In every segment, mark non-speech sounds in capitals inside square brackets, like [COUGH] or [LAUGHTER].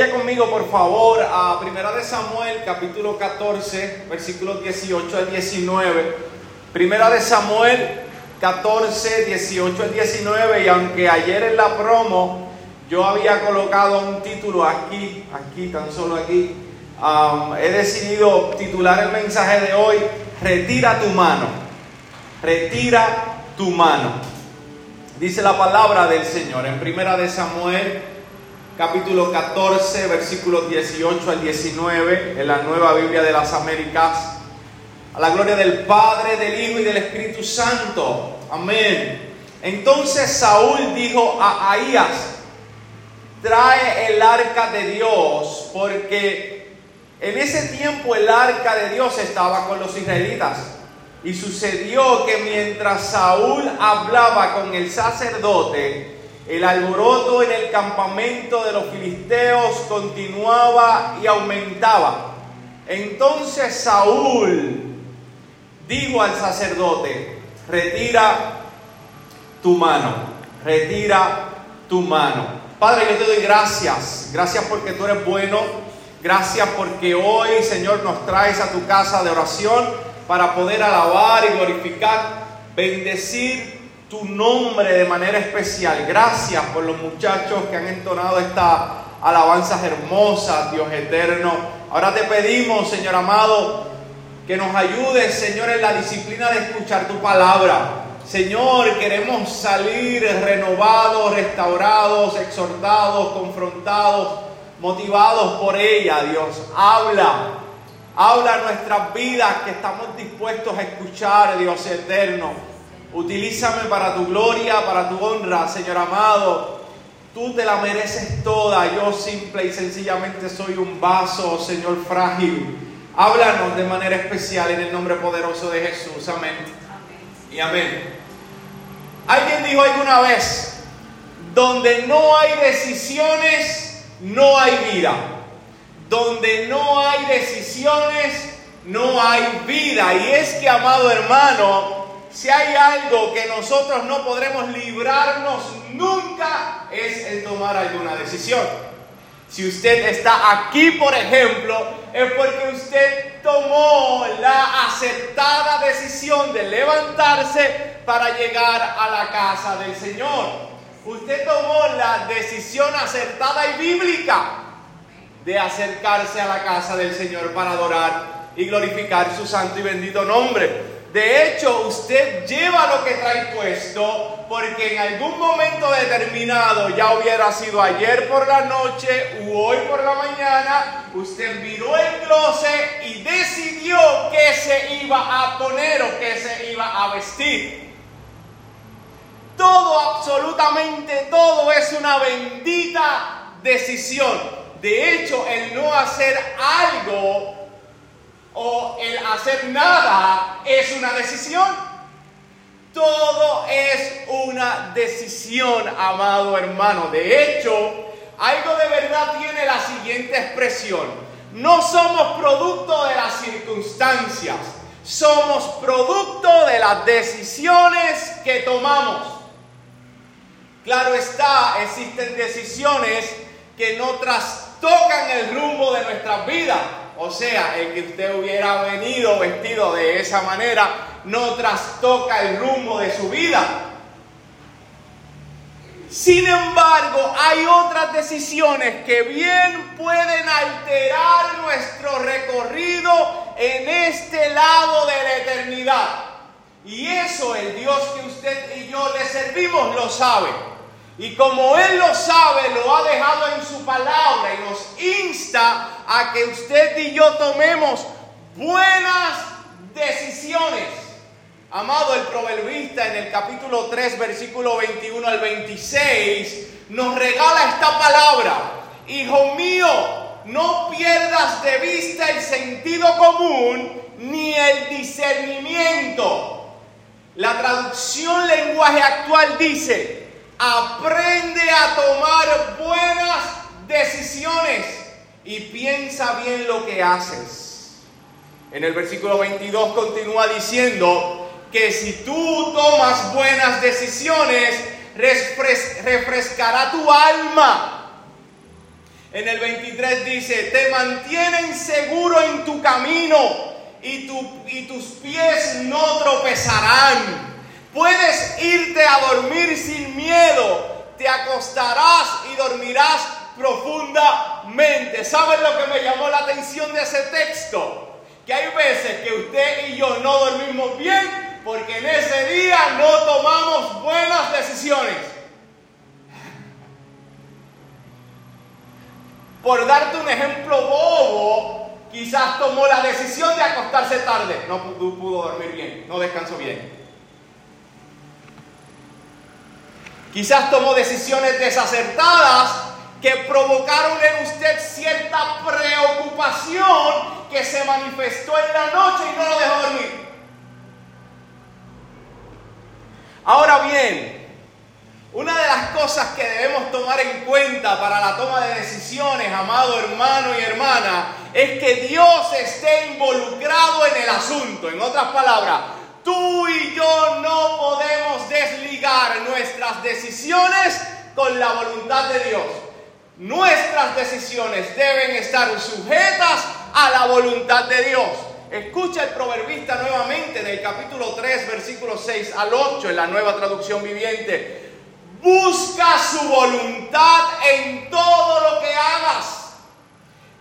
Vaya conmigo, por favor, a Primera de Samuel, capítulo 14, versículos 18 al 19. Primera de Samuel 14, 18 al 19. Y aunque ayer en la promo yo había colocado un título aquí, aquí, tan solo aquí, he decidido titular el mensaje de hoy, Retira tu mano. Retira tu mano. Dice la palabra del Señor en Primera de Samuel capítulo 14, versículos 18 al 19, en la nueva Biblia de las Américas. A la gloria del Padre, del Hijo y del Espíritu Santo. Amén. Entonces Saúl dijo a Ahías, trae el arca de Dios, porque en ese tiempo el arca de Dios estaba con los israelitas. Y sucedió que mientras Saúl hablaba con el sacerdote, el alboroto en el campamento de los filisteos continuaba y aumentaba. Entonces Saúl dijo al sacerdote, retira tu mano, retira tu mano. Padre, yo te doy gracias, gracias porque tú eres bueno, gracias porque hoy, Señor, nos traes a tu casa de oración para poder alabar y glorificar, bendecir tu nombre de manera especial. Gracias por los muchachos que han entonado estas alabanzas hermosas, Dios eterno. Ahora te pedimos, Señor amado, que nos ayudes, Señor, en la disciplina de escuchar tu palabra. Señor, queremos salir renovados, restaurados, exhortados, confrontados, motivados por ella, Dios. Habla, habla nuestras vidas que estamos dispuestos a escuchar, Dios eterno. Utilízame para tu gloria, para tu honra, Señor amado. Tú te la mereces toda. Yo simple y sencillamente soy un vaso, Señor frágil. Háblanos de manera especial en el nombre poderoso de Jesús. Amén. Y amén. Alguien dijo alguna vez, donde no hay decisiones, no hay vida. Donde no hay decisiones, no hay vida. Y es que, amado hermano, si hay algo que nosotros no podremos librarnos nunca es el tomar alguna decisión. Si usted está aquí, por ejemplo, es porque usted tomó la aceptada decisión de levantarse para llegar a la casa del Señor. Usted tomó la decisión acertada y bíblica de acercarse a la casa del Señor para adorar y glorificar su santo y bendito nombre. De hecho, usted lleva lo que trae puesto porque en algún momento determinado, ya hubiera sido ayer por la noche u hoy por la mañana, usted miró el closet y decidió qué se iba a poner o qué se iba a vestir. Todo, absolutamente todo es una bendita decisión. De hecho, el no hacer algo o el hacer nada es una decisión. Todo es una decisión, amado hermano. De hecho, algo de verdad tiene la siguiente expresión. No somos producto de las circunstancias, somos producto de las decisiones que tomamos. Claro está, existen decisiones que no trastocan el rumbo de nuestras vidas o sea, el que usted hubiera venido vestido de esa manera no trastoca el rumbo de su vida. Sin embargo, hay otras decisiones que bien pueden alterar nuestro recorrido en este lado de la eternidad. Y eso el Dios que usted y yo le servimos lo sabe. Y como Él lo sabe, lo ha dejado en su palabra y nos insta a que usted y yo tomemos buenas decisiones. Amado, el proverbista en el capítulo 3, versículo 21 al 26, nos regala esta palabra. Hijo mío, no pierdas de vista el sentido común ni el discernimiento. La traducción lenguaje actual dice, Aprende a tomar buenas decisiones y piensa bien lo que haces. En el versículo 22 continúa diciendo que si tú tomas buenas decisiones, refrescará tu alma. En el 23 dice, te mantienen seguro en tu camino y, tus pies no tropezarán. Puedes irte a dormir te acostarás y dormirás profundamente. ¿Saben lo que me llamó la atención de ese texto? Que hay veces que usted y yo no dormimos bien porque en ese día no tomamos buenas decisiones. Por darte un ejemplo bobo, quizás tomó la decisión de acostarse tarde. No pudo dormir bien, no descansó bien. Quizás tomó decisiones desacertadas que provocaron en usted cierta preocupación que se manifestó en la noche y no lo dejó dormir. Ahora bien, una de las cosas que debemos tomar en cuenta para la toma de decisiones, amado hermano y hermana, es que Dios esté involucrado en el asunto. En otras palabras, Tú y yo no podemos desligar nuestras decisiones con la voluntad de Dios. Nuestras decisiones deben estar sujetas a la voluntad de Dios. Escucha el proverbista nuevamente del capítulo 3, versículo 6 al 8 en la nueva traducción viviente. Busca su voluntad en todo lo que hagas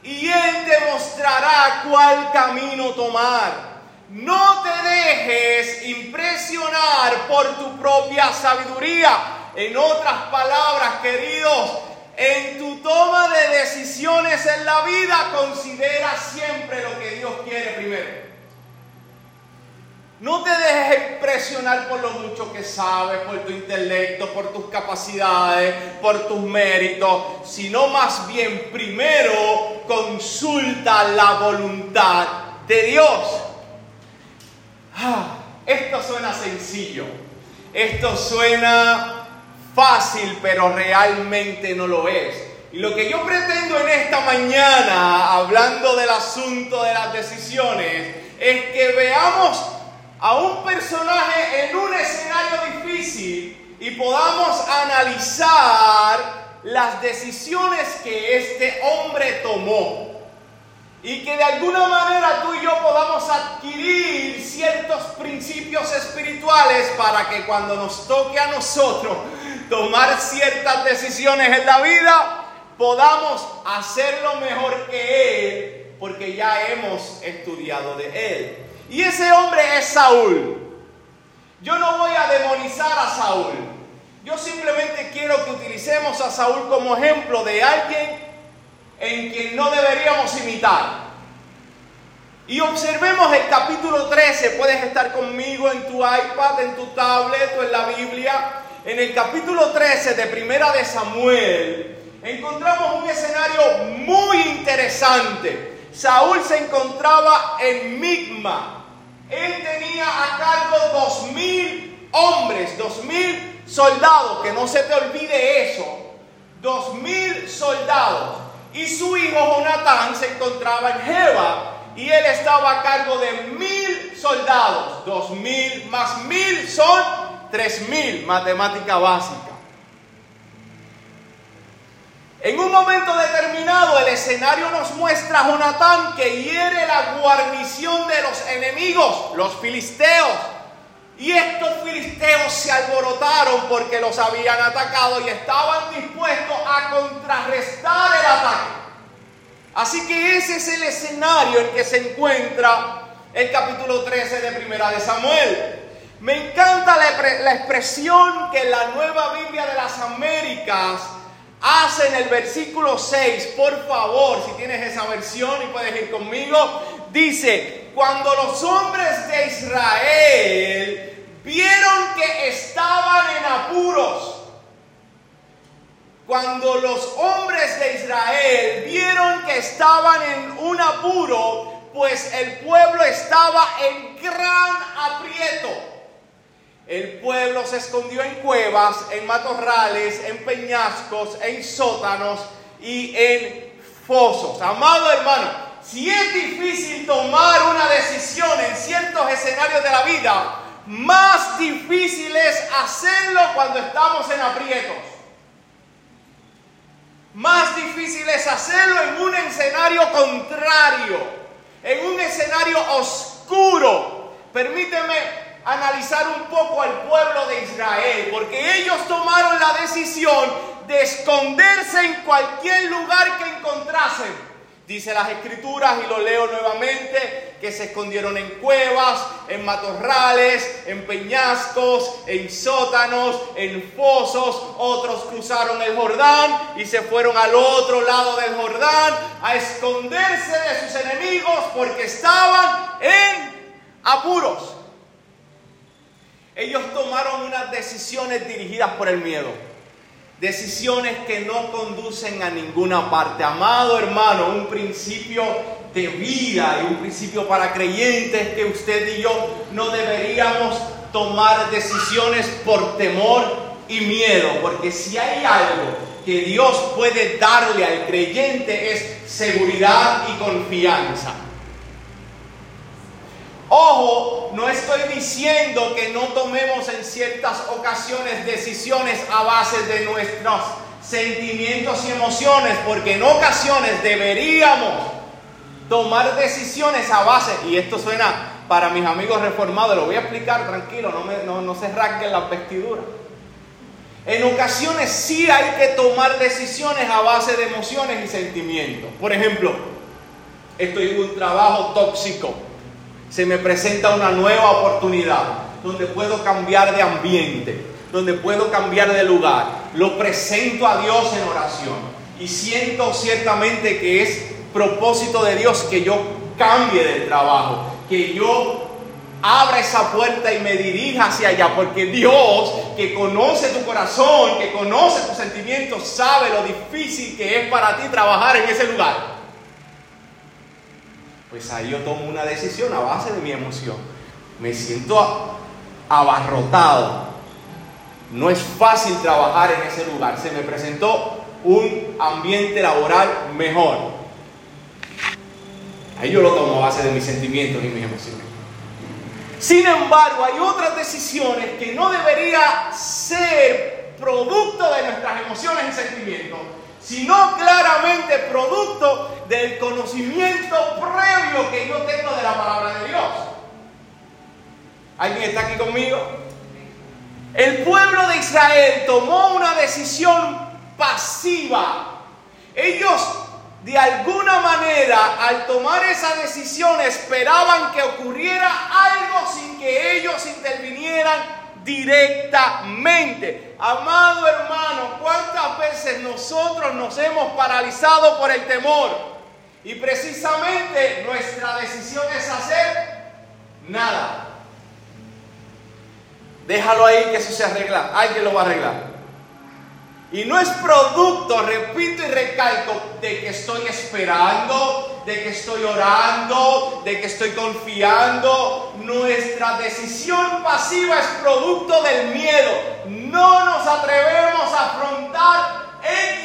y Él te mostrará cuál camino tomar. No te dejes impresionar por tu propia sabiduría. En otras palabras, queridos, en tu toma de decisiones en la vida, considera siempre lo que Dios quiere primero. No te dejes impresionar por lo mucho que sabes, por tu intelecto, por tus capacidades, por tus méritos, sino más bien primero consulta la voluntad de Dios. Ah, esto suena sencillo, esto suena fácil, pero realmente no lo es. Y lo que yo pretendo en esta mañana, hablando del asunto de las decisiones, es que veamos a un personaje en un escenario difícil y podamos analizar las decisiones que este hombre tomó y que de alguna manera tú y yo podamos adquirir ciertos principios espirituales para que cuando nos toque a nosotros tomar ciertas decisiones en la vida, podamos hacerlo mejor que Él, porque ya hemos estudiado de Él. Y ese hombre es Saúl. Yo no voy a demonizar a Saúl. Yo simplemente quiero que utilicemos a Saúl como ejemplo de alguien en quien no deberíamos imitar. Y observemos el capítulo 13, puedes estar conmigo en tu iPad, en tu tablet o en la Biblia. En el capítulo 13 de Primera de Samuel encontramos un escenario muy interesante. Saúl se encontraba en Migma. Él tenía a cargo dos mil hombres, dos mil soldados, que no se te olvide eso. Dos mil soldados y su hijo Jonatán se encontraba en Jeba y él estaba a cargo de mil soldados. Dos mil más mil son tres mil, matemática básica. En un momento determinado el escenario nos muestra a Jonatán que hiere la guarnición de los enemigos, los filisteos. Y estos filisteos se alborotaron porque los habían atacado y estaban dispuestos a contrarrestar el ataque. Así que ese es el escenario en que se encuentra el capítulo 13 de Primera de Samuel. Me encanta la, expresión que la nueva Biblia de las Américas hace en el versículo 6. Por favor, si tienes esa versión y puedes ir conmigo, dice, cuando los hombres de Israel vieron que estaban en apuros. Cuando los hombres de Israel vieron que estaban en un apuro, pues el pueblo estaba en gran aprieto. El pueblo se escondió en cuevas, en matorrales, en peñascos, en sótanos y en fosos. Amado hermano, si es difícil tomar una decisión en ciertos escenarios de la vida, más difícil es hacerlo cuando estamos en aprietos. más difícil es hacerlo en un escenario contrario, en un escenario oscuro. Permíteme analizar un poco al pueblo de Israel, porque ellos tomaron la decisión de esconderse en cualquier lugar que encontrasen. Dice las escrituras, y lo leo nuevamente, que se escondieron en cuevas, en matorrales, en peñascos, en sótanos, en fosos. Otros cruzaron el Jordán y se fueron al otro lado del Jordán a esconderse de sus enemigos porque estaban en apuros. Ellos tomaron unas decisiones dirigidas por el miedo. Decisiones que no conducen a ninguna parte. Amado hermano, un principio de vida y un principio para creyentes que usted y yo no deberíamos tomar decisiones por temor y miedo, porque si hay algo que Dios puede darle al creyente es seguridad y confianza. Ojo, no estoy diciendo que no tomemos en ciertas ocasiones decisiones a base de nuestros sentimientos y emociones, porque en ocasiones deberíamos tomar decisiones a base, y esto suena para mis amigos reformados, lo voy a explicar tranquilo, no, me, no, no se rasguen las vestiduras. En ocasiones sí hay que tomar decisiones a base de emociones y sentimientos. Por ejemplo, estoy en un trabajo tóxico se me presenta una nueva oportunidad donde puedo cambiar de ambiente, donde puedo cambiar de lugar. Lo presento a Dios en oración y siento ciertamente que es propósito de Dios que yo cambie de trabajo, que yo abra esa puerta y me dirija hacia allá, porque Dios, que conoce tu corazón, que conoce tus sentimientos, sabe lo difícil que es para ti trabajar en ese lugar. Pues ahí yo tomo una decisión a base de mi emoción. Me siento abarrotado. No es fácil trabajar en ese lugar. Se me presentó un ambiente laboral mejor. Ahí yo lo tomo a base de mis sentimientos y mis emociones. Sin embargo, hay otras decisiones que no debería ser producto de nuestras emociones y sentimientos, sino claramente producto del conocimiento previo que yo tengo de la palabra de Dios. ¿Alguien está aquí conmigo? El pueblo de Israel tomó una decisión pasiva. Ellos de alguna manera al tomar esa decisión esperaban que ocurriera algo sin que ellos intervinieran directamente. Amado hermano, ¿cuántas veces nosotros nos hemos paralizado por el temor? Y precisamente nuestra decisión es hacer nada. Déjalo ahí que eso se arregla. Alguien lo va a arreglar. Y no es producto, repito y recalco, de que estoy esperando, de que estoy orando, de que estoy confiando. Nuestra decisión pasiva es producto del miedo. No nos atrevemos a afrontar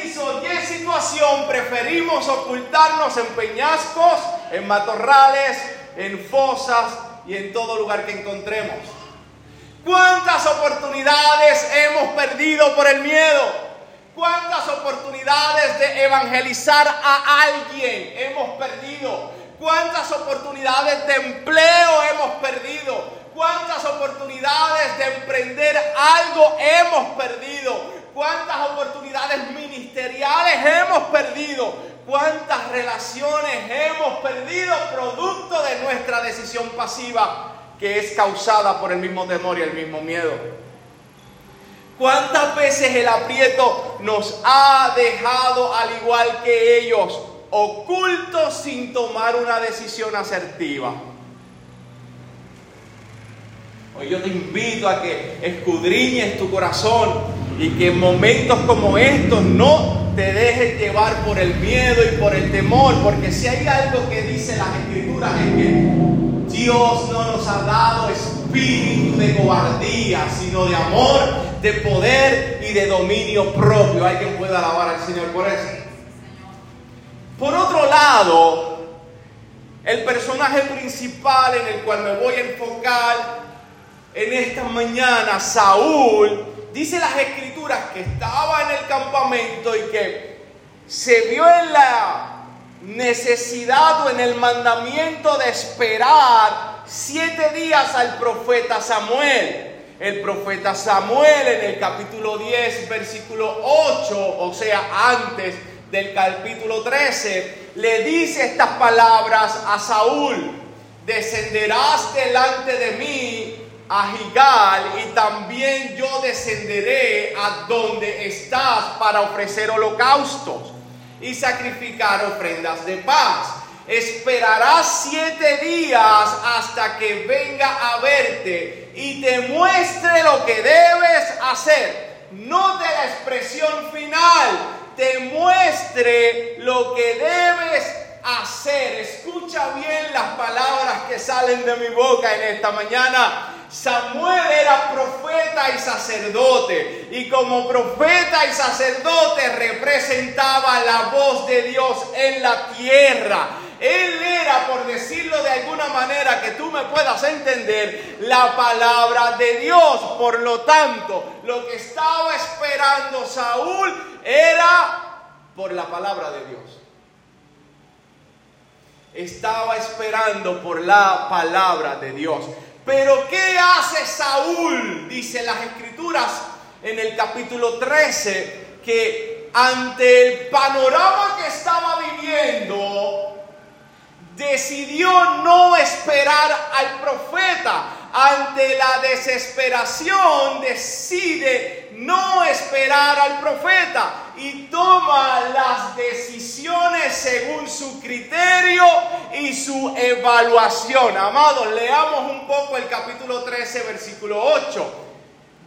X o Y situación. Preferimos ocultarnos en peñascos, en matorrales, en fosas y en todo lugar que encontremos. ¿Cuántas oportunidades hemos perdido por el miedo? ¿Cuántas oportunidades de evangelizar a alguien hemos perdido? ¿Cuántas oportunidades de empleo hemos perdido? ¿Cuántas oportunidades de emprender algo hemos perdido? ¿Cuántas oportunidades ministeriales hemos perdido? ¿Cuántas relaciones hemos perdido producto de nuestra decisión pasiva que es causada por el mismo temor y el mismo miedo? ¿Cuántas veces el aprieto nos ha dejado al igual que ellos, ocultos sin tomar una decisión asertiva? Hoy yo te invito a que escudriñes tu corazón y que en momentos como estos no te dejes llevar por el miedo y por el temor, porque si hay algo que dice las escrituras es que Dios no nos ha dado espíritu de cobardía, sino de amor, de poder y de dominio propio. Hay quien pueda alabar al Señor por eso. Por otro lado, el personaje principal en el cual me voy a enfocar en esta mañana, Saúl, dice las escrituras que estaba en el campamento y que se vio en la necesidad o en el mandamiento de esperar siete días al profeta Samuel. El profeta Samuel en el capítulo 10, versículo 8, o sea, antes del capítulo 13, le dice estas palabras a Saúl, descenderás delante de mí a Gigal y también yo descenderé a donde estás para ofrecer holocaustos y sacrificar ofrendas de paz. Esperarás siete días hasta que venga a verte y te muestre lo que debes hacer. No de la expresión final, te muestre lo que debes hacer. Escucha bien las palabras que salen de mi boca en esta mañana. Samuel era profeta y sacerdote y como profeta y sacerdote representaba la voz de Dios en la tierra. Él era, por decirlo de alguna manera que tú me puedas entender, la palabra de Dios. Por lo tanto, lo que estaba esperando Saúl era por la palabra de Dios. Estaba esperando por la palabra de Dios. Pero ¿qué hace Saúl? Dice las escrituras en el capítulo 13, que ante el panorama que estaba viviendo, decidió no esperar al profeta. Ante la desesperación decide no esperar al profeta y toma las decisiones según su criterio y su evaluación. Amados, leamos un poco el capítulo 13, versículo 8.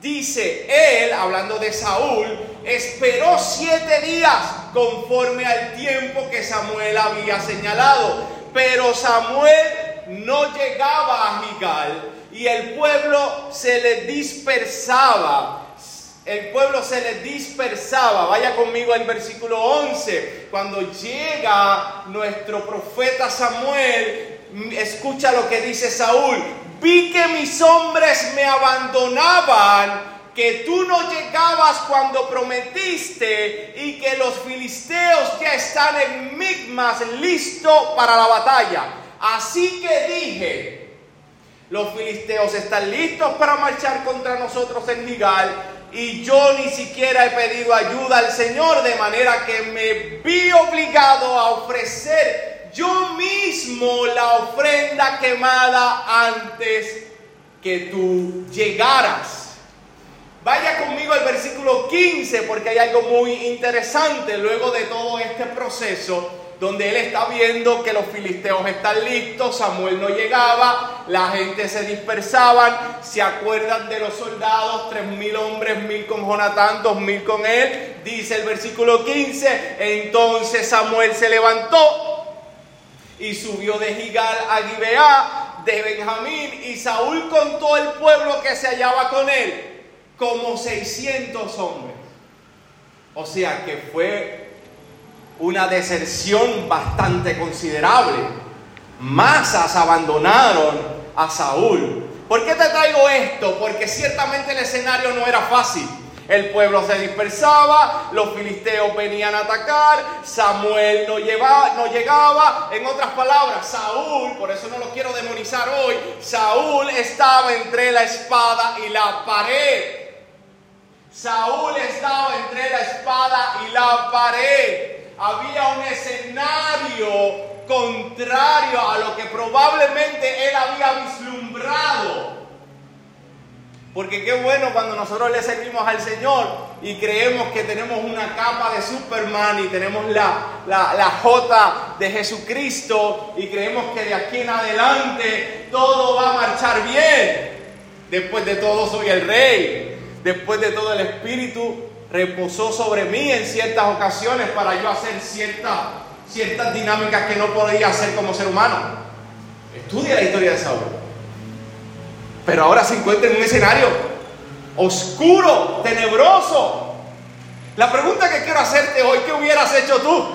Dice él, hablando de Saúl, esperó siete días conforme al tiempo que Samuel había señalado. Pero Samuel no llegaba a Gigal y el pueblo se le dispersaba el pueblo se le dispersaba. Vaya conmigo al versículo 11. Cuando llega nuestro profeta Samuel, escucha lo que dice Saúl. Vi que mis hombres me abandonaban, que tú no llegabas cuando prometiste y que los filisteos ya están en Migmas listos para la batalla. Así que dije, los filisteos están listos para marchar contra nosotros en Gigal y yo ni siquiera he pedido ayuda al Señor, de manera que me vi obligado a ofrecer yo mismo la ofrenda quemada antes que tú llegaras. Vaya conmigo al versículo 15 porque hay algo muy interesante luego de todo este proceso donde él está viendo que los filisteos están listos, Samuel no llegaba, la gente se dispersaban, se acuerdan de los soldados, tres mil hombres, mil con Jonatán, dos mil con él, dice el versículo 15, entonces Samuel se levantó y subió de Gigal a Gibeá de Benjamín y Saúl contó el pueblo que se hallaba con él, como 600 hombres. O sea que fue una deserción bastante considerable. Masas abandonaron a Saúl. ¿Por qué te traigo esto? Porque ciertamente el escenario no era fácil. El pueblo se dispersaba, los filisteos venían a atacar, Samuel no, no llegaba. En otras palabras, Saúl, por eso no lo quiero demonizar hoy, Saúl estaba entre la espada y la pared. Saúl estaba entre la espada y la pared había un escenario contrario a lo que probablemente él había vislumbrado. Porque qué bueno cuando nosotros le servimos al Señor y creemos que tenemos una capa de Superman y tenemos la, la, la J de Jesucristo y creemos que de aquí en adelante todo va a marchar bien. Después de todo soy el rey. Después de todo el Espíritu reposó sobre mí en ciertas ocasiones para yo hacer ciertas, ciertas dinámicas que no podía hacer como ser humano. Estudia la historia de Saúl. Pero ahora se encuentra en un escenario oscuro, tenebroso. La pregunta que quiero hacerte hoy, ¿qué hubieras hecho tú?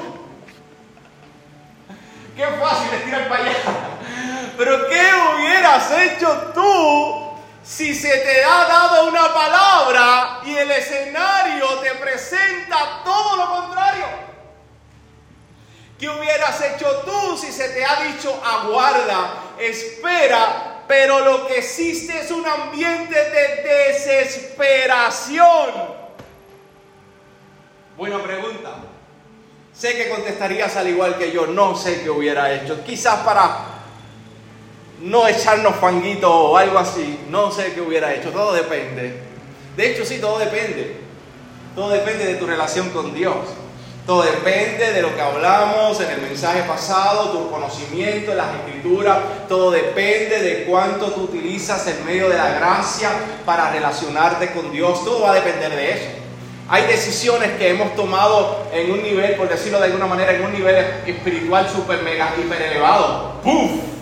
Qué fácil es tirar para allá. Pero ¿qué hubieras hecho tú si se te ha dado una palabra y el escenario te presenta todo lo contrario. ¿Qué hubieras hecho tú si se te ha dicho aguarda, espera, pero lo que existe es un ambiente de desesperación? Buena pregunta. Sé que contestarías al igual que yo, no sé qué hubiera hecho. Quizás para no echarnos fanguito o algo así, no sé qué hubiera hecho, todo depende. De hecho, sí, todo depende. Todo depende de tu relación con Dios. Todo depende de lo que hablamos en el mensaje pasado, tu conocimiento en las escrituras. Todo depende de cuánto tú utilizas el medio de la gracia para relacionarte con Dios. Todo va a depender de eso. Hay decisiones que hemos tomado en un nivel, por decirlo de alguna manera, en un nivel espiritual super mega hiper elevado. ¡Puf!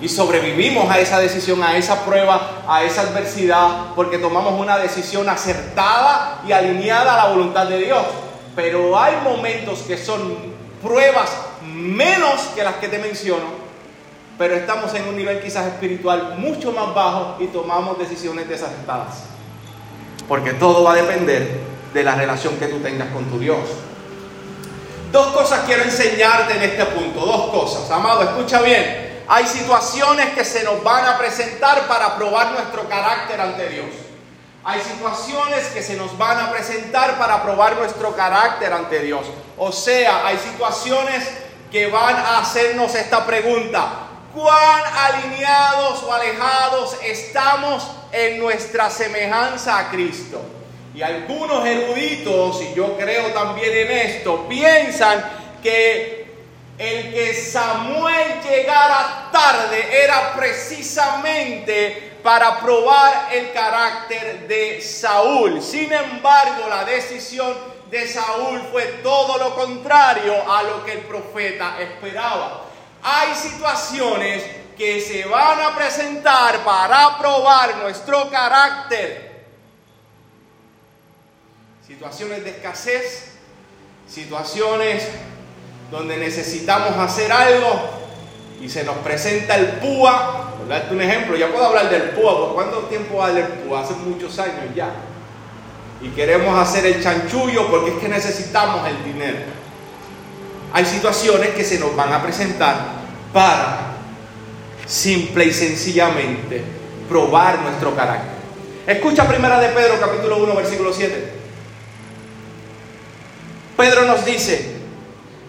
Y sobrevivimos a esa decisión, a esa prueba, a esa adversidad, porque tomamos una decisión acertada y alineada a la voluntad de Dios. Pero hay momentos que son pruebas menos que las que te menciono, pero estamos en un nivel quizás espiritual mucho más bajo y tomamos decisiones desacertadas. Porque todo va a depender de la relación que tú tengas con tu Dios. Dos cosas quiero enseñarte en este punto, dos cosas. Amado, escucha bien. Hay situaciones que se nos van a presentar para probar nuestro carácter ante Dios. Hay situaciones que se nos van a presentar para probar nuestro carácter ante Dios. O sea, hay situaciones que van a hacernos esta pregunta. ¿Cuán alineados o alejados estamos en nuestra semejanza a Cristo? Y algunos eruditos, y yo creo también en esto, piensan que el que Samuel llegara tarde era precisamente para probar el carácter de Saúl. Sin embargo, la decisión de Saúl fue todo lo contrario a lo que el profeta esperaba. Hay situaciones que se van a presentar para probar nuestro carácter. Situaciones de escasez, situaciones donde necesitamos hacer algo y se nos presenta el púa por un ejemplo, ya puedo hablar del PUA, ¿por cuánto tiempo va del PUA? Hace muchos años ya. Y queremos hacer el chanchullo porque es que necesitamos el dinero. Hay situaciones que se nos van a presentar para simple y sencillamente probar nuestro carácter. Escucha primera de Pedro capítulo 1 versículo 7. Pedro nos dice,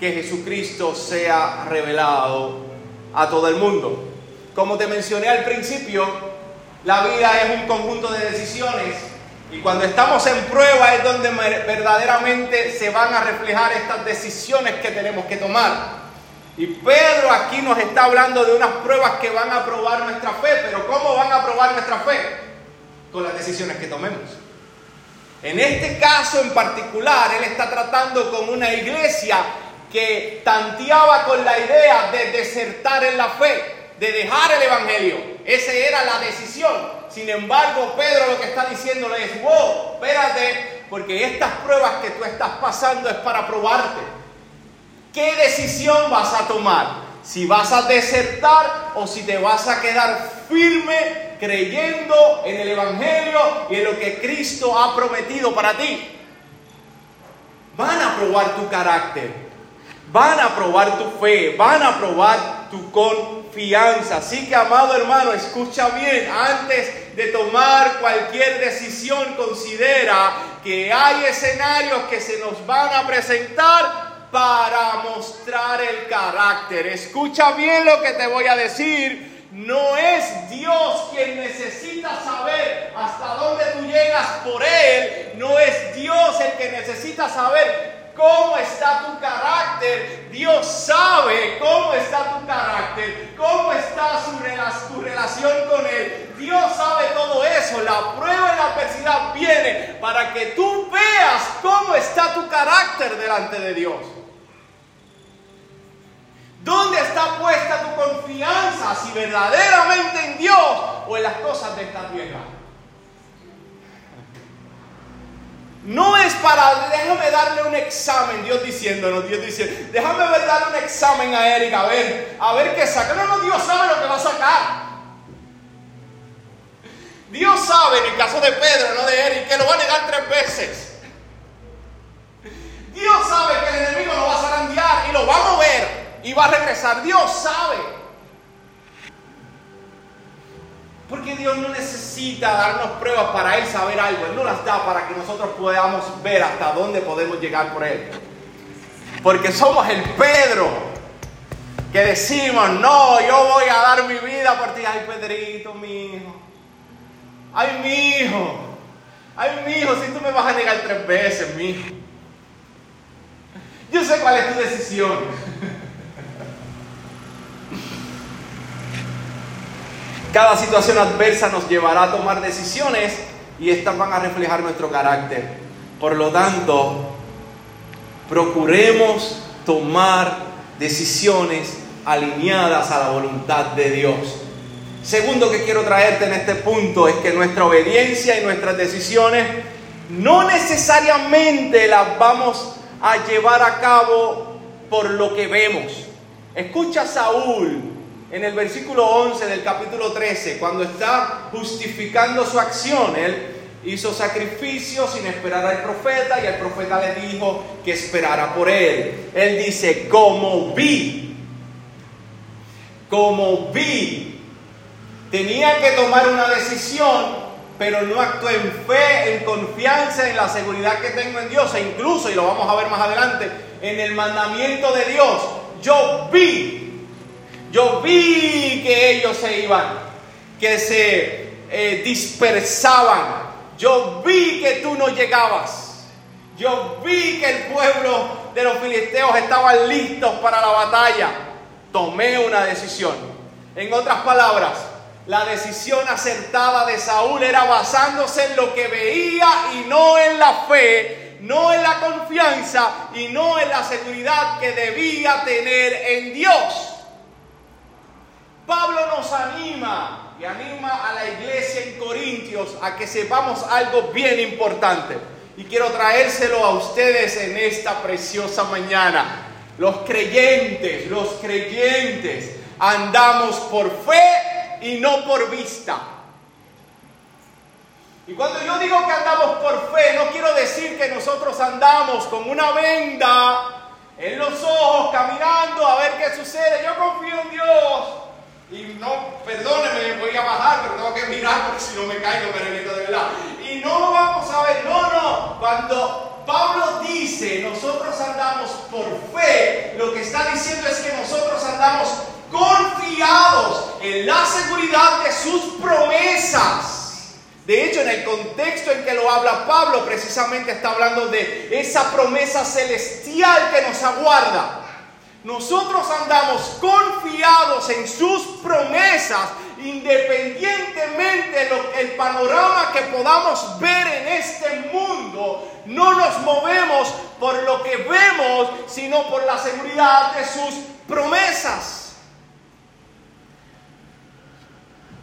que Jesucristo sea revelado a todo el mundo. Como te mencioné al principio, la vida es un conjunto de decisiones y cuando estamos en prueba es donde verdaderamente se van a reflejar estas decisiones que tenemos que tomar. Y Pedro aquí nos está hablando de unas pruebas que van a probar nuestra fe, pero ¿cómo van a probar nuestra fe? Con las decisiones que tomemos. En este caso en particular, él está tratando con una iglesia que tanteaba con la idea de desertar en la fe, de dejar el Evangelio. Esa era la decisión. Sin embargo, Pedro lo que está diciéndole es, wow, espérate, porque estas pruebas que tú estás pasando es para probarte. ¿Qué decisión vas a tomar? Si vas a desertar o si te vas a quedar firme creyendo en el Evangelio y en lo que Cristo ha prometido para ti. Van a probar tu carácter, van a probar tu fe, van a probar tu confianza fianza. Así que, amado hermano, escucha bien, antes de tomar cualquier decisión, considera que hay escenarios que se nos van a presentar para mostrar el carácter. Escucha bien lo que te voy a decir. No es Dios quien necesita saber hasta dónde tú llegas por Él. No es Dios el que necesita saber cómo está tu carácter. Dios sabe cómo está tu carácter, cómo está su, tu relación con Él. Dios sabe todo eso. La prueba y la adversidad viene para que tú veas cómo está tu carácter delante de Dios. ¿Dónde está puesta tu confianza? Si verdaderamente en Dios o en las cosas de esta tierra. No es para, déjame darle un examen, Dios diciéndonos, Dios dice, déjame ver, darle un examen a Eric, a ver, a ver qué saca. No, no, Dios sabe lo que va a sacar. Dios sabe, en el caso de Pedro, no de Eric, que lo va a negar tres veces. Dios sabe que el enemigo lo va a zarandear y lo va a mover y va a regresar. Dios sabe. Porque Dios no necesita darnos pruebas para Él saber algo. Él no las da para que nosotros podamos ver hasta dónde podemos llegar por Él. Porque somos el Pedro que decimos, no, yo voy a dar mi vida por ti. Ay, Pedrito, mi hijo. Ay, mi hijo. Ay, mi hijo, si tú me vas a negar tres veces, mi hijo. Yo sé cuál es tu decisión. Cada situación adversa nos llevará a tomar decisiones y estas van a reflejar nuestro carácter. Por lo tanto, procuremos tomar decisiones alineadas a la voluntad de Dios. Segundo que quiero traerte en este punto es que nuestra obediencia y nuestras decisiones no necesariamente las vamos a llevar a cabo por lo que vemos. Escucha Saúl en el versículo 11 del capítulo 13, cuando está justificando su acción, él hizo sacrificio sin esperar al profeta y el profeta le dijo que esperara por él. Él dice, como vi, como vi, tenía que tomar una decisión, pero no actué en fe, en confianza, en la seguridad que tengo en Dios e incluso, y lo vamos a ver más adelante, en el mandamiento de Dios. Yo vi yo vi que ellos se iban, que se eh, dispersaban. Yo vi que tú no llegabas. Yo vi que el pueblo de los filisteos estaban listos para la batalla. Tomé una decisión. En otras palabras, la decisión acertada de Saúl era basándose en lo que veía y no en la fe, no en la confianza y no en la seguridad que debía tener en Dios. Pablo nos anima y anima a la iglesia en Corintios a que sepamos algo bien importante. Y quiero traérselo a ustedes en esta preciosa mañana. Los creyentes, los creyentes, andamos por fe y no por vista. Y cuando yo digo que andamos por fe, no quiero decir que nosotros andamos con una venda en los ojos, caminando a ver qué sucede. Yo confío en Dios. Y no, perdóneme, voy a bajar, pero tengo que mirar porque si no me caigo, me de verdad. Y no vamos a ver, no, no. Cuando Pablo dice, nosotros andamos por fe, lo que está diciendo es que nosotros andamos confiados en la seguridad de sus promesas. De hecho, en el contexto en que lo habla Pablo, precisamente está hablando de esa promesa celestial que nos aguarda. Nosotros andamos confiados en sus promesas, independientemente del panorama que podamos ver en este mundo. No nos movemos por lo que vemos, sino por la seguridad de sus promesas.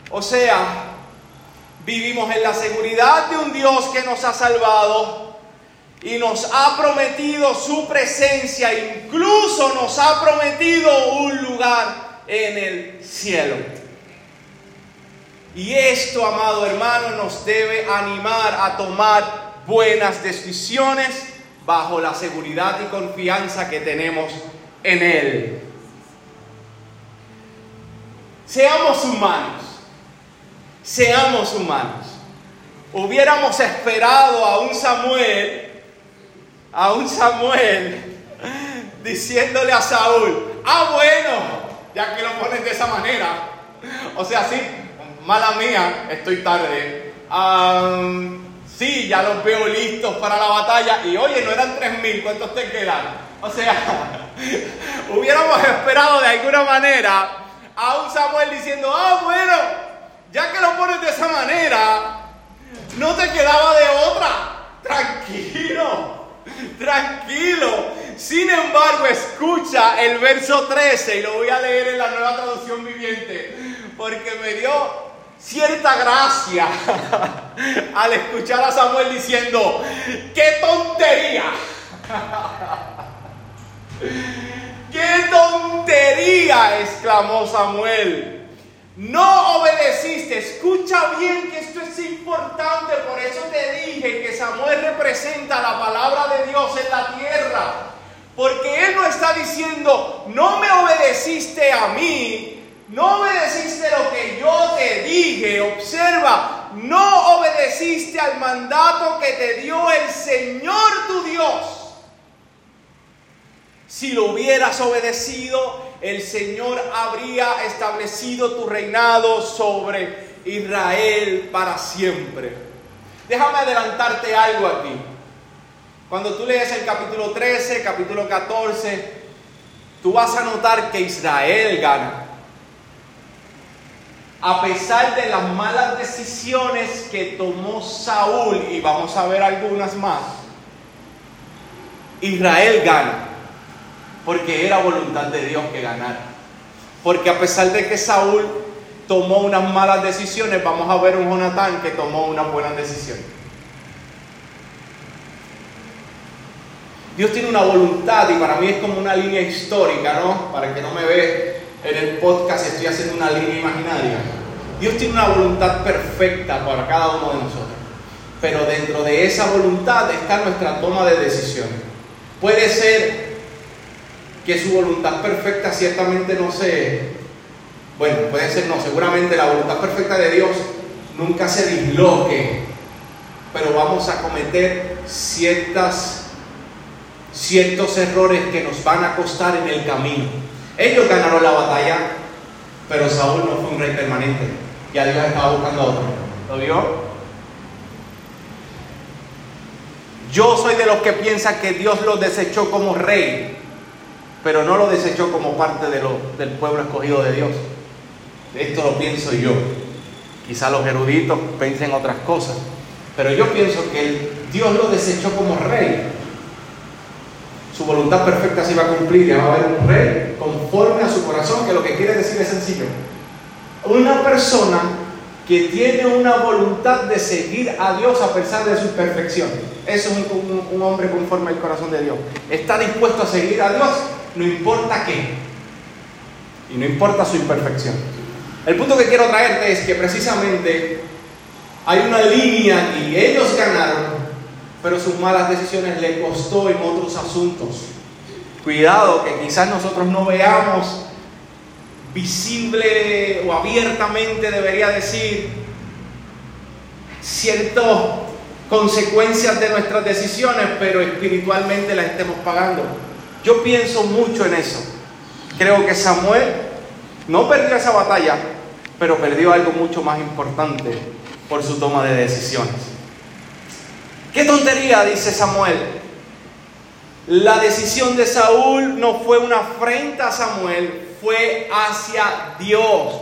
O sea, vivimos en la seguridad de un Dios que nos ha salvado y nos ha prometido su presencia, incluso nos ha prometido un lugar en el cielo. Y esto, amado hermano, nos debe animar a tomar buenas decisiones bajo la seguridad y confianza que tenemos en Él. Seamos humanos, seamos humanos. Hubiéramos esperado a un Samuel a un Samuel diciéndole a Saúl, ah bueno, ya que lo ponen de esa manera. O sea, sí, mala mía, estoy tarde. sí, ya los veo listos para la batalla. Y oye, no eran tres mil, ¿cuántos te quedan? O sea, [LAUGHS] hubiéramos esperado de alguna manera a un Samuel diciendo, ah bueno, ya que lo pones de esa manera, no te quedaba de otra. Tranquilo. Tranquilo. Sin embargo, escucha el verso 13 y lo voy a leer en la nueva traducción viviente, porque me dio cierta gracia [LAUGHS] al escuchar a Samuel diciendo, ¡qué tontería! [LAUGHS] ¡Qué tontería! exclamó Samuel. No obedeciste. Escucha bien que esto es importante. Por eso te dije que Samuel representa la palabra de Dios en la tierra. Porque Él no está diciendo, no me obedeciste a mí, no obedeciste lo que yo te dije. Observa, no obedeciste al mandato que te dio el Señor tu Dios. Si lo hubieras obedecido, el Señor habría establecido tu reinado sobre Israel para siempre. Déjame adelantarte algo aquí. Cuando tú lees el capítulo 13, capítulo 14, tú vas a notar que Israel gana. A pesar de las malas decisiones que tomó Saúl, y vamos a ver algunas más, Israel gana porque era voluntad de Dios que ganara. Porque a pesar de que Saúl tomó unas malas decisiones, vamos a ver un Jonatán que tomó unas buenas decisiones. Dios tiene una voluntad y para mí es como una línea histórica, ¿no? Para que no me ve en el podcast, estoy haciendo una línea imaginaria. Dios tiene una voluntad perfecta para cada uno de nosotros. Pero dentro de esa voluntad está nuestra toma de decisiones. Puede ser que su voluntad perfecta ciertamente no se, bueno, puede ser no, seguramente la voluntad perfecta de Dios nunca se disloque, pero vamos a cometer ciertas, ciertos errores que nos van a costar en el camino. Ellos ganaron la batalla, pero Saúl no fue un rey permanente, ya Dios estaba buscando a otro. ¿Lo vio? Yo soy de los que piensan que Dios lo desechó como rey pero no lo desechó como parte del pueblo escogido de Dios. Esto lo pienso yo. Quizá los eruditos piensen otras cosas, pero yo pienso que Dios lo desechó como rey. Su voluntad perfecta se iba a cumplir y va a haber un rey conforme a su corazón, que lo que quiere decir es sencillo. Una persona que tiene una voluntad de seguir a Dios a pesar de su perfección. Eso es un hombre conforme al corazón de Dios. Está dispuesto a seguir a Dios no importa qué. Y no importa su imperfección. El punto que quiero traerte es que precisamente hay una línea y ellos ganaron, pero sus malas decisiones le costó en otros asuntos. Cuidado que quizás nosotros no veamos visible o abiertamente, debería decir, ciertas consecuencias de nuestras decisiones, pero espiritualmente las estemos pagando. Yo pienso mucho en eso. Creo que Samuel no perdió esa batalla, pero perdió algo mucho más importante por su toma de decisiones. ¿Qué tontería? dice Samuel. La decisión de Saúl no fue una afrenta a Samuel, fue hacia Dios.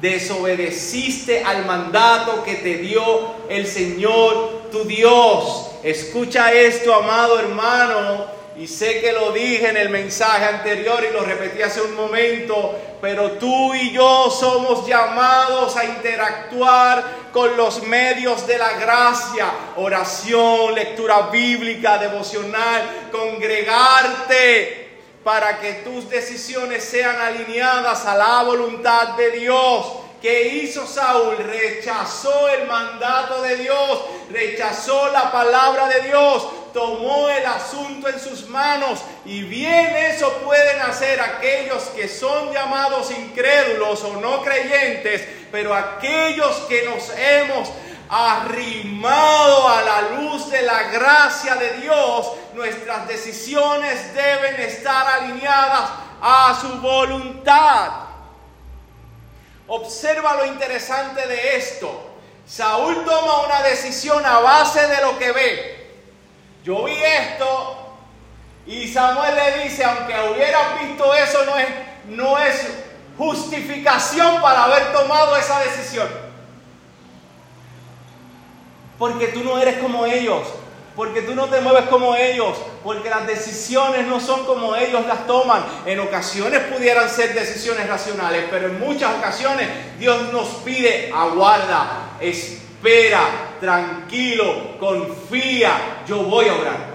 Desobedeciste al mandato que te dio el Señor tu Dios. Escucha esto, amado hermano y sé que lo dije en el mensaje anterior y lo repetí hace un momento, pero tú y yo somos llamados a interactuar con los medios de la gracia, oración, lectura bíblica, devocional, congregarte para que tus decisiones sean alineadas a la voluntad de Dios. ¿Qué hizo Saúl? Rechazó el mandato de Dios, rechazó la palabra de Dios, tomó el asunto en sus manos y bien eso pueden hacer aquellos que son llamados incrédulos o no creyentes, pero aquellos que nos hemos arrimado a la luz de la gracia de Dios, nuestras decisiones deben estar alineadas a su voluntad. Observa lo interesante de esto. Saúl toma una decisión a base de lo que ve. Yo vi esto y Samuel le dice, aunque hubieras visto eso, no es, no es justificación para haber tomado esa decisión. Porque tú no eres como ellos. porque tú no te mueves como ellos, porque las decisiones no son como ellos las toman. En ocasiones pudieran ser decisiones racionales, pero en muchas ocasiones Dios nos pide, aguarda, tranquilo, confía, yo voy a orar.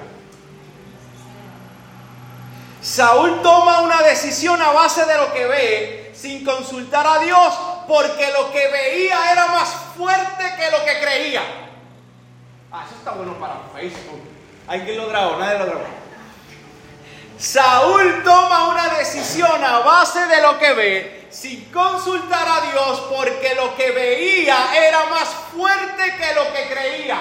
Saúl toma una decisión a base de lo que ve, sin consultar a Dios, porque lo que veía era más fuerte que lo que creía. Ah, eso está bueno para Facebook. Que lo grabó, nadie lo grabó. Saúl toma una decisión a base de lo que ve, sin consultar a Dios, porque lo que veía era más fuerte que lo que creía.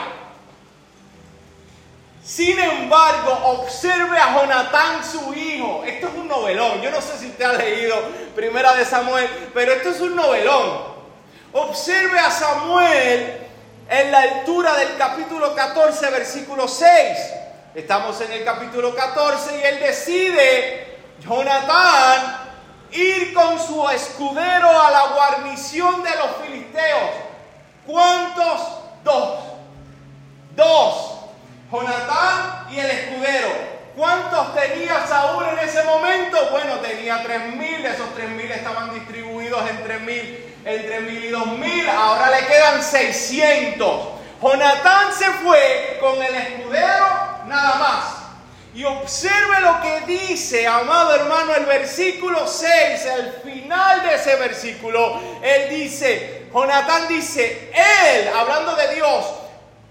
Sin embargo, observe a Jonatán, su hijo. Esto es un novelón. Yo no sé si usted ha leído Primera de Samuel, pero esto es un novelón. Observe a Samuel en la altura del capítulo 14, versículo 6. Estamos en el capítulo 14 y él decide, Jonatán, ir con su escudero a la guarnición de los filisteos. ¿Cuántos? Dos. Dos. Jonatán y el escudero. ¿Cuántos tenía Saúl en ese momento? Bueno, tenía tres mil, esos tres mil estaban distribuidos entre mil, entre mil y dos mil, ahora le quedan 600. Jonatán se fue con el escudero nada más. Y observe lo que dice, amado hermano, el versículo 6, el final de ese versículo. Él dice, Jonatán dice, él, hablando de Dios,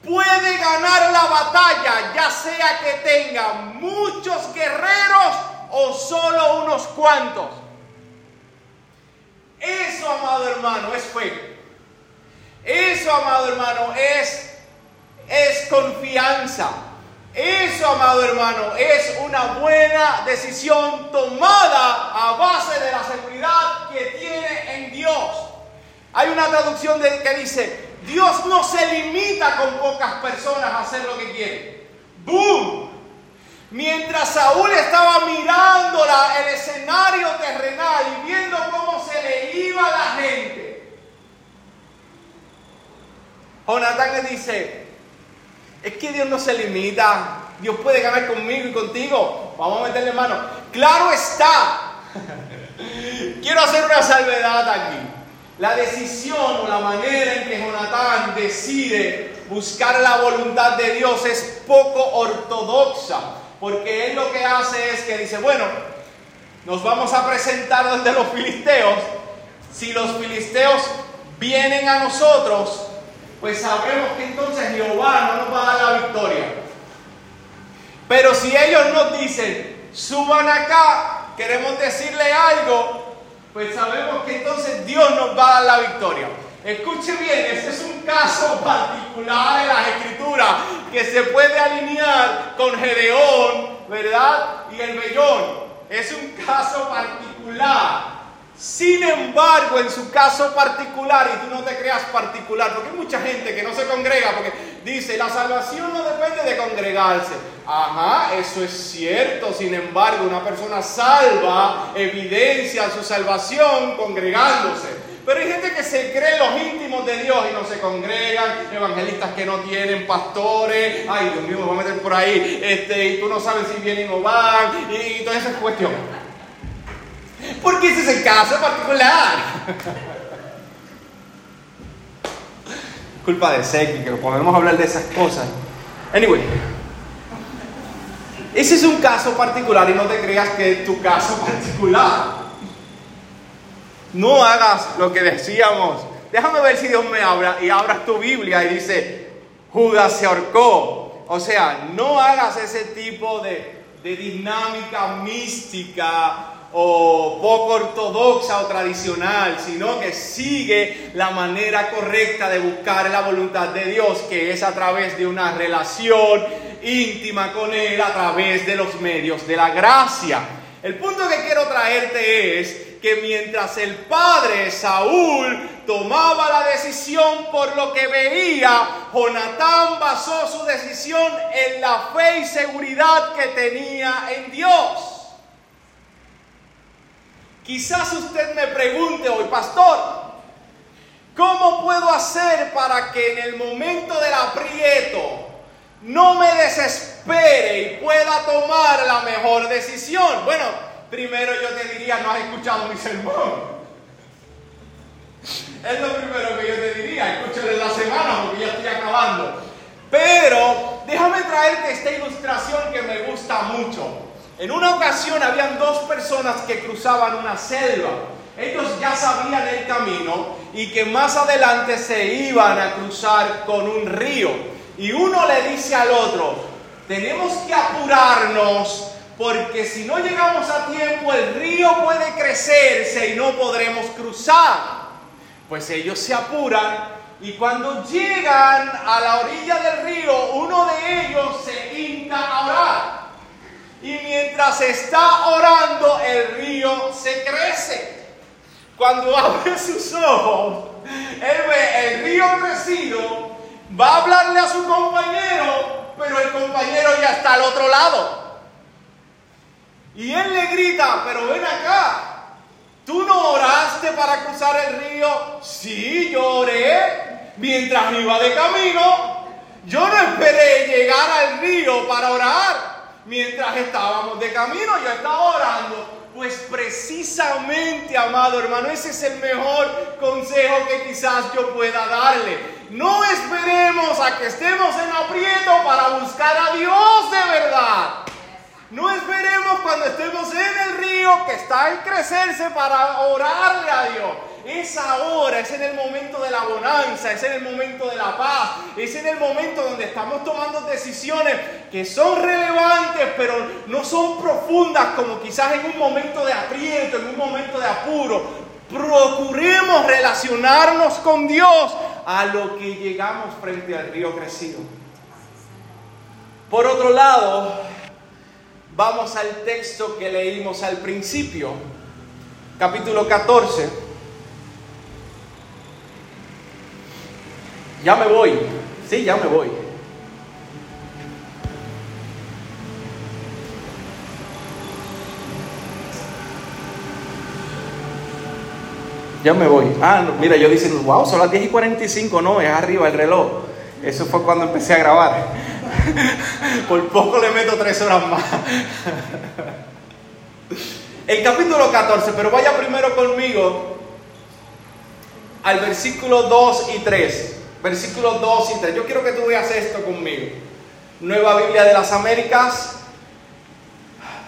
puede ganar la batalla, ya sea que tenga muchos guerreros o solo unos cuantos. Eso, amado hermano, es fe. Eso, amado hermano, es, es confianza. Eso, amado hermano, es una buena decisión tomada a base de la seguridad que tiene en Dios. Hay una traducción que dice, Dios no se limita con pocas personas a hacer lo que quiere. ¡Boom! Mientras Saúl estaba mirando el escenario terrenal y viendo cómo se le iba la gente, Jonathan le dice, es que Dios no se limita, Dios puede ganar conmigo y contigo, vamos a meterle mano. Claro está, [LAUGHS] quiero hacer una salvedad aquí. La decisión o la manera en que Jonatán decide buscar la voluntad de Dios es poco ortodoxa, porque él lo que hace es que dice, bueno, nos vamos a presentar donde los filisteos, si los filisteos vienen a nosotros, pues sabremos que entonces Jehová no nos va a dar la Pero si ellos nos dicen, suban acá, queremos decirle algo, pues sabemos que entonces Dios nos va a dar la victoria. Escuche bien, este es un caso particular de las escrituras que se puede alinear con Gedeón, ¿verdad? Y el vellón. Es un caso particular. Sin embargo, en su caso particular, y tú no te creas particular, porque hay mucha gente que no se congrega, porque dice, la salvación no depende de congregarse. Ajá, eso es cierto. Sin embargo, una persona salva evidencia su salvación congregándose. Pero hay gente que se cree los íntimos de Dios y no se congregan, evangelistas que no tienen pastores, ay Dios mío, me voy a meter por ahí, este, y tú no sabes si vienen o van, y, y esa cuestión. Porque ese es el caso particular. Culpa de Seki, que podemos hablar de esas cosas. Anyway, ese es un caso particular y no te creas que es tu caso particular. No hagas lo que decíamos. Déjame ver si Dios me habla y abras tu Biblia y dice, Judas se ahorcó. O sea, no hagas ese tipo de, de dinámica mística o poco ortodoxa o tradicional, sino que sigue la manera correcta de buscar la voluntad de Dios, que es a través de una relación íntima con Él, a través de los medios de la gracia. El punto que quiero traerte es que mientras el padre Saúl tomaba la decisión por lo que veía, Jonatán basó su decisión en la fe y seguridad que tenía en Dios. Quizás usted me pregunte hoy, pastor, ¿cómo puedo hacer para que en el momento del aprieto no me desespere y pueda tomar la mejor decisión. Bueno, primero yo te diría, no has escuchado mi sermón. Es lo primero que yo te diría, escúchalo en la semana porque ya estoy acabando. Pero déjame traerte esta ilustración que me gusta mucho. En una ocasión habían dos personas que cruzaban una selva. Ellos ya sabían el camino y que más adelante se iban a cruzar con un río. Y uno le dice al otro, tenemos que apurarnos porque si no llegamos a tiempo el río puede crecerse y no podremos cruzar. Pues ellos se apuran y cuando llegan a la orilla del río, uno de ellos se hinca a. Y mientras está orando, el río se crece. Cuando [LAUGHS] abre sus ojos, él ve el río crecido, va a hablarle a su compañero, pero el compañero ya está al otro lado. Y él le grita, pero ven acá, ¿Tú no oraste para cruzar el río? Sí, yo oré mientras iba de camino. Yo no esperé llegar al río para orar. Mientras estábamos de camino, yo estaba orando. Pues precisamente, amado hermano, ese es el mejor consejo que quizás yo pueda darle. No esperemos a que estemos en aprieto para buscar a Dios de verdad. No esperemos cuando estemos en el río que está en crecerse para orarle a Dios. Es ahora, es en el momento de la bonanza, es en el momento de la paz, es en el momento donde estamos tomando decisiones que son relevantes, pero no son profundas como quizás en un momento de aprieto, en un momento de apuro. Procuremos relacionarnos con Dios a lo que llegamos frente al río crecido. Por otro lado, Vamos al texto que leímos al principio, capítulo 14. Ya me voy, sí, ya me voy. Ya me voy. Ah, mira, yo diciendo, wow, son las 10 y 45, no, es arriba el reloj. Eso fue cuando empecé a grabar. [LAUGHS] Por poco le meto tres horas más. [LAUGHS] El capítulo 14, pero vaya primero conmigo al versículo 2 y 3. Versículos 2 y 3. Yo quiero que tú veas esto conmigo. Nueva Biblia de las Américas.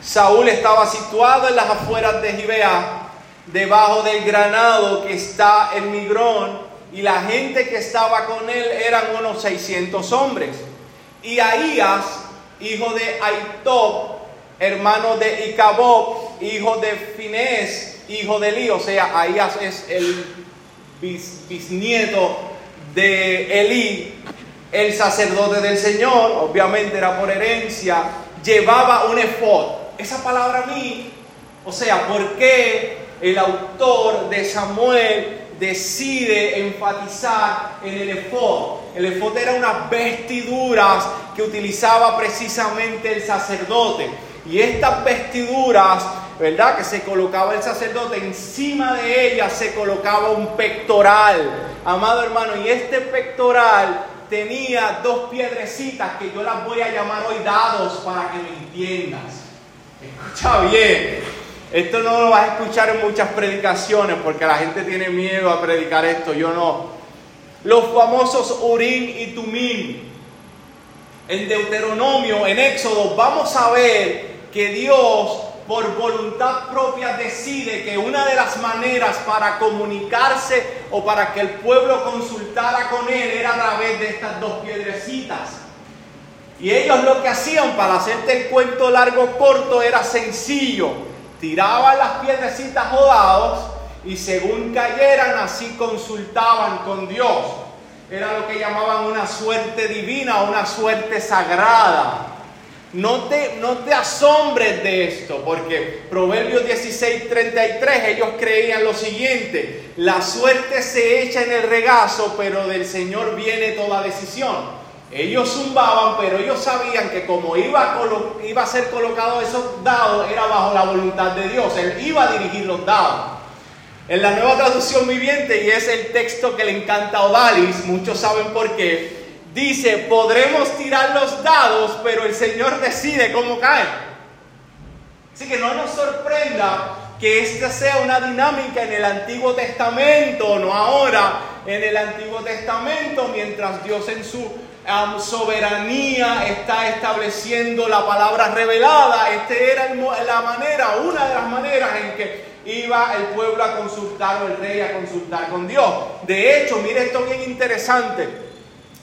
Saúl estaba situado en las afueras de Gibea, debajo del granado que está en Migrón, y la gente que estaba con él eran unos 600 hombres. Y Ahías, hijo de Aitob, hermano de Icabob, hijo de Finés, hijo de Elí, o sea, Ahías es el bisnieto de Elí, el sacerdote del Señor, obviamente era por herencia, llevaba un efod. Esa palabra a mí, o sea, ¿por qué el autor de Samuel decide enfatizar en el efod. El efod era unas vestiduras que utilizaba precisamente el sacerdote. Y estas vestiduras, ¿verdad? Que se colocaba el sacerdote, encima de ellas se colocaba un pectoral, amado hermano. Y este pectoral tenía dos piedrecitas que yo las voy a llamar hoy dados para que me entiendas. Escucha bien. Esto no lo vas a escuchar en muchas predicaciones porque la gente tiene miedo a predicar esto, yo no. Los famosos Urim y Tumim. En Deuteronomio, en Éxodo, vamos a ver que Dios por voluntad propia decide que una de las maneras para comunicarse o para que el pueblo consultara con él era a través de estas dos piedrecitas. Y ellos lo que hacían para hacerte el cuento largo corto era sencillo tiraban las piedrecitas jodados y según cayeran así consultaban con Dios. Era lo que llamaban una suerte divina, una suerte sagrada. No te, no te asombres de esto, porque Proverbios 16, 33, ellos creían lo siguiente, la suerte se echa en el regazo, pero del Señor viene toda decisión. Ellos zumbaban, pero ellos sabían que como iba a, iba a ser colocado esos dados, era bajo la voluntad de Dios. Él iba a dirigir los dados. En la nueva traducción viviente, y es el texto que le encanta a Odalis, muchos saben por qué, dice, podremos tirar los dados, pero el Señor decide cómo caen. Así que no nos sorprenda que esta sea una dinámica en el Antiguo Testamento, no ahora, en el Antiguo Testamento, mientras Dios en su soberanía está estableciendo la palabra revelada. Este era la manera, una de las maneras en que iba el pueblo a consultar o el rey a consultar con Dios. De hecho, mire esto bien interesante.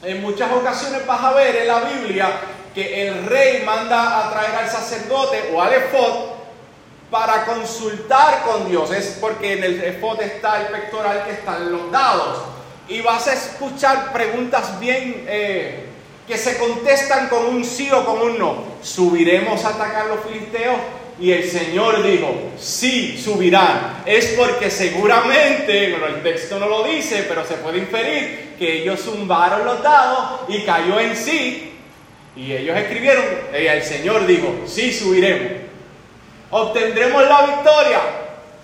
En muchas ocasiones vas a ver en la Biblia que el rey manda a traer al sacerdote o al efod para consultar con Dios. Es porque en el efod está el pectoral que están los dados y vas a escuchar preguntas bien eh, que se contestan con un sí o con un no. ¿Subiremos a atacar los filisteos? Y el Señor dijo, sí, subirán. Es porque seguramente, bueno, el texto no lo dice, pero se puede inferir que ellos zumbaron los dados y cayó en sí. Y ellos escribieron, y el Señor dijo, sí, subiremos. ¿Obtendremos la victoria?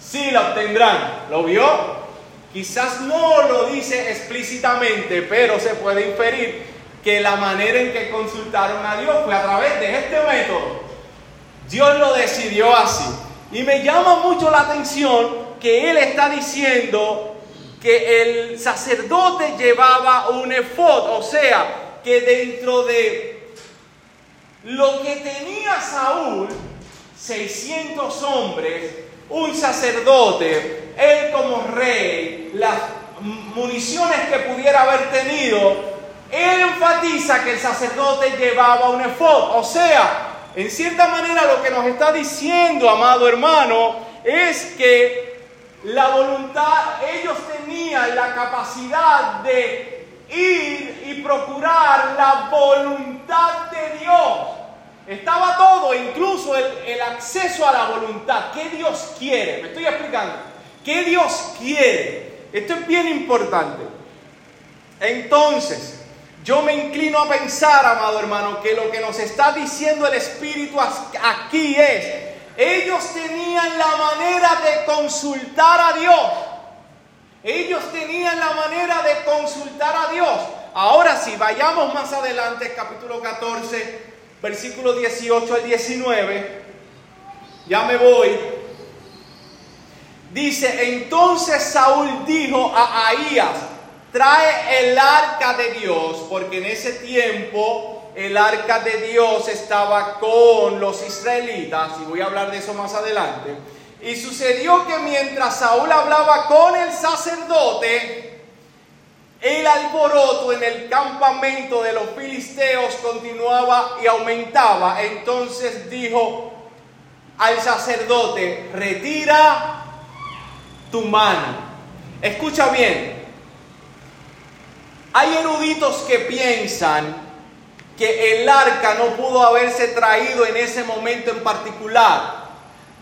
Sí, la obtendrán. ¿Lo vio? Quizás no lo dice explícitamente, pero se puede inferir que la manera en que consultaron a Dios fue a través de este método. Dios lo decidió así. Y me llama mucho la atención que Él está diciendo que el sacerdote llevaba un efod, o sea, que dentro de lo que tenía Saúl, 600 hombres, un sacerdote, él como rey, las municiones que pudiera haber tenido, él enfatiza que el sacerdote llevaba un efod. O sea, en cierta manera lo que nos está diciendo, amado hermano, es que la voluntad, ellos tenían la capacidad de ir y procurar la voluntad de Dios. Estaba todo, incluso el, acceso a la voluntad. ¿Qué Dios quiere? Me estoy explicando. ¿Qué Dios quiere? Esto es bien importante. Entonces, yo me inclino a pensar, amado hermano, que lo que nos está diciendo el Espíritu aquí es, ellos tenían la manera de consultar a Dios. Ellos tenían la manera de consultar a Dios. Ahora si vayamos más adelante, capítulo 14, versículo 18 al 19, ya me voy. Dice, entonces Saúl dijo a Ahías, trae el arca de Dios, porque en ese tiempo el arca de Dios estaba con los israelitas, y voy a hablar de eso más adelante. Y sucedió que mientras Saúl hablaba con el sacerdote, el alboroto en el campamento de los filisteos continuaba y aumentaba. Entonces dijo al sacerdote, retira tu mano. Escucha bien, hay eruditos que piensan que el arca no pudo haberse traído en ese momento en particular,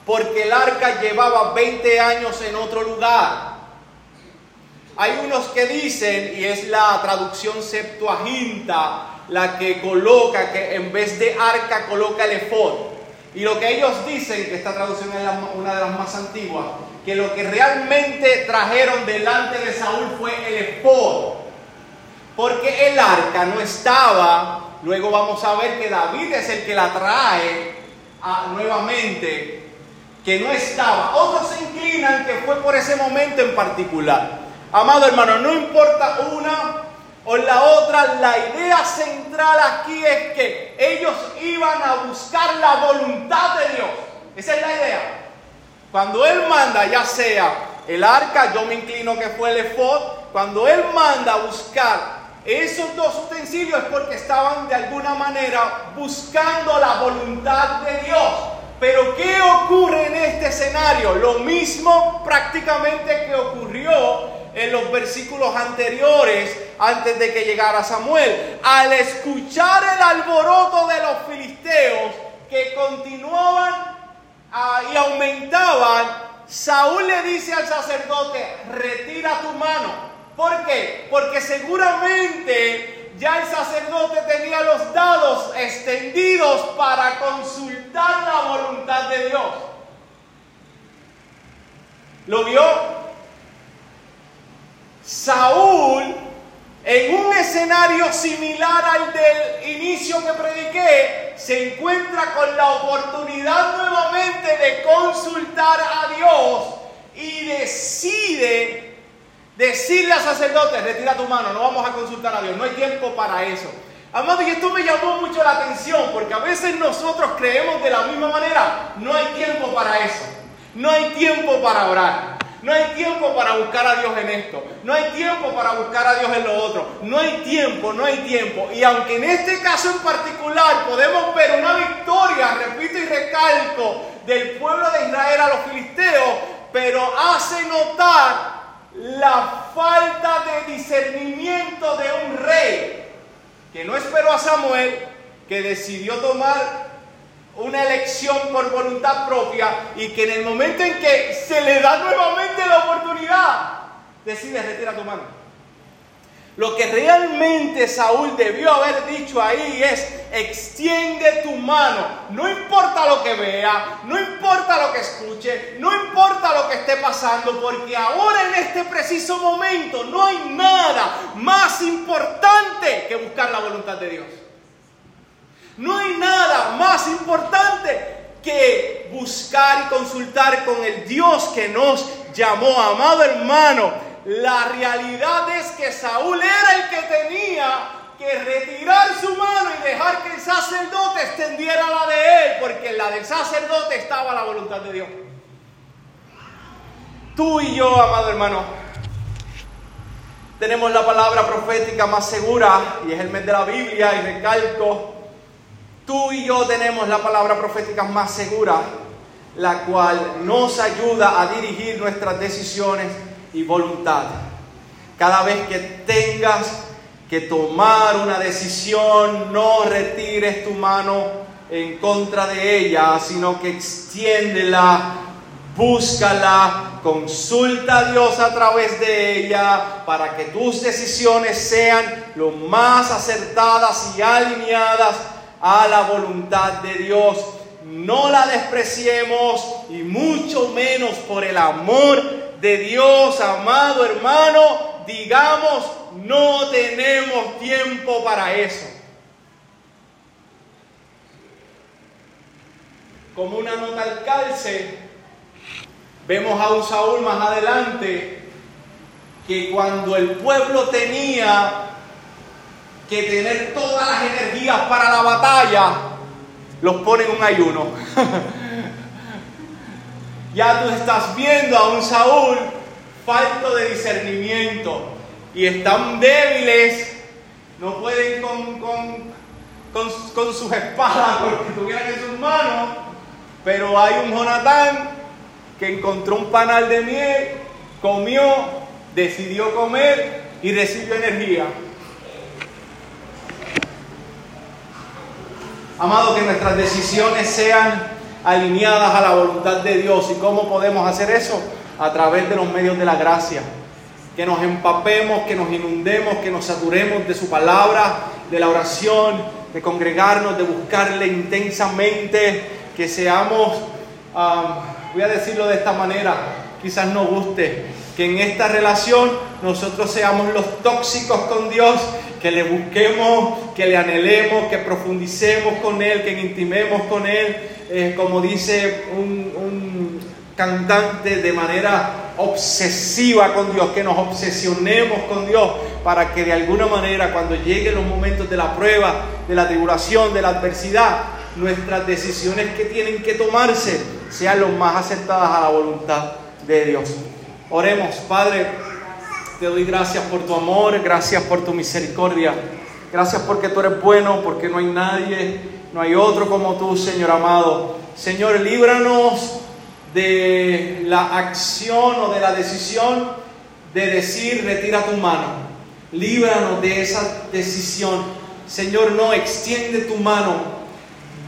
porque el arca llevaba 20 años en otro lugar. Hay unos que dicen, y es la traducción septuaginta, la que coloca, que en vez de arca coloca el efod. Y lo que ellos dicen, que esta traducción es una de las más antiguas, que lo que realmente trajeron delante de Saúl fue el efod. Porque el arca no estaba, luego vamos a ver que David es el que la trae nuevamente, que no estaba. Otros se inclinan que fue por ese momento en particular. Amado hermano, no importa una o la otra, la idea central aquí es que ellos iban a buscar la voluntad de Dios. Esa es la idea. Cuando Él manda, ya sea el arca, yo me inclino que fue el efod, cuando Él manda a buscar esos dos utensilios es porque estaban de alguna manera buscando la voluntad de Dios. Pero ¿qué ocurre en este escenario? Lo mismo prácticamente que ocurrió en los versículos anteriores antes de que llegara Samuel. Al escuchar el alboroto de los filisteos que continuaban ah, y aumentaban, Saúl le dice al sacerdote, retira tu mano. ¿Por qué? Porque seguramente ya el sacerdote tenía los dados extendidos para consultar la voluntad de Dios. ¿Lo vio? Saúl en un escenario similar al del inicio que prediqué, se encuentra con la oportunidad nuevamente de consultar a Dios y decide decirle al sacerdote, retira tu mano, no vamos a consultar a Dios, no hay tiempo para eso. Amado, y esto me llamó mucho la atención porque a veces nosotros creemos de la misma manera, no hay tiempo para eso, no hay tiempo para orar. No hay tiempo para buscar a Dios en esto. No hay tiempo para buscar a Dios en lo otro. No hay tiempo, no hay tiempo. Y aunque en este caso en particular podemos ver una victoria, repito y recalco, del pueblo de Israel a los filisteos, pero hace notar la falta de discernimiento de un rey que no esperó a Samuel, que decidió tomar una elección por voluntad propia y que en el momento en que se le da nuevamente la oportunidad, decide retira tu mano. Lo que realmente Saúl debió haber dicho ahí es, extiende tu mano. No importa lo que vea, no importa lo que escuche, no importa lo que esté pasando, porque ahora en este preciso momento no hay nada más importante que buscar la voluntad de Dios. No hay nada más importante que buscar y consultar con el Dios que nos llamó, amado hermano. La realidad es que Saúl era el que tenía que retirar su mano y dejar que el sacerdote extendiera la de él, porque en la del sacerdote estaba la voluntad de Dios. Tú y yo, amado hermano, tenemos la palabra profética más segura y es el mes de la Biblia y recalco Tú y yo tenemos la palabra profética más segura, la cual nos ayuda a dirigir nuestras decisiones y voluntad. Cada vez que tengas que tomar una decisión, no retires tu mano en contra de ella, sino que extiéndela, búscala, consulta a Dios a través de ella para que tus decisiones sean lo más acertadas y alineadas a la voluntad de Dios. No la despreciemos y mucho menos por el amor de Dios, amado hermano, digamos, no tenemos tiempo para eso. Como una nota al calce, vemos a un Saúl más adelante que cuando el pueblo tenía que tener todas las energías para la batalla, los pone en un ayuno. [LAUGHS] ya tú estás viendo a un Saúl falto de discernimiento y están débiles, no pueden con, con, sus espadas [LAUGHS] porque tuvieran en sus manos, pero hay un Jonatán que encontró un panal de miel, comió, decidió comer y recibió energía. Amado, que nuestras decisiones sean alineadas a la voluntad de Dios. ¿Y cómo podemos hacer eso? A través de los medios de la gracia. Que nos empapemos, que nos inundemos, que nos saturemos de su palabra, de la oración, de congregarnos, de buscarle intensamente, que seamos, voy a decirlo de esta manera, quizás no guste, que en esta relación nosotros seamos los tóxicos con Dios que le busquemos, que le anhelemos, que profundicemos con Él, que intimemos con Él, eh, como dice un, un cantante, de manera obsesiva con Dios, que nos obsesionemos con Dios, para que de alguna manera cuando lleguen los momentos de la prueba, de la tribulación, de la adversidad, nuestras decisiones que tienen que tomarse sean los más acertadas a la voluntad de Dios. Oremos, Padre. Te doy gracias por tu amor, gracias por tu misericordia. Gracias porque tú eres bueno, porque no hay nadie, no hay otro como tú, Señor amado. Señor, líbranos de la acción o de la decisión de decir, retira tu mano. Líbranos de esa decisión. Señor, no extiende tu mano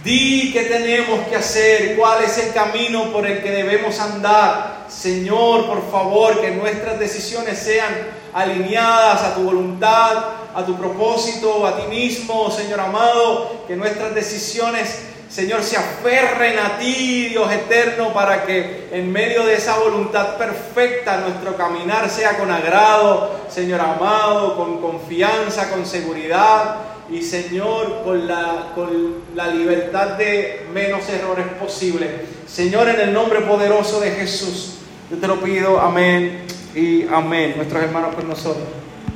Di qué tenemos que hacer, cuál es el camino por el que debemos andar. Señor, por favor, que nuestras decisiones sean alineadas a tu voluntad, a tu propósito, a ti mismo, Señor amado. Que nuestras decisiones Señor, se aferren a ti, Dios eterno, para que en medio de esa voluntad perfecta nuestro caminar sea con agrado, Señor amado, con confianza, con seguridad y, Señor, con la, con la libertad de menos errores posibles. Señor, en el nombre poderoso de Jesús, yo te lo pido, amén y amén. Nuestros hermanos con nosotros.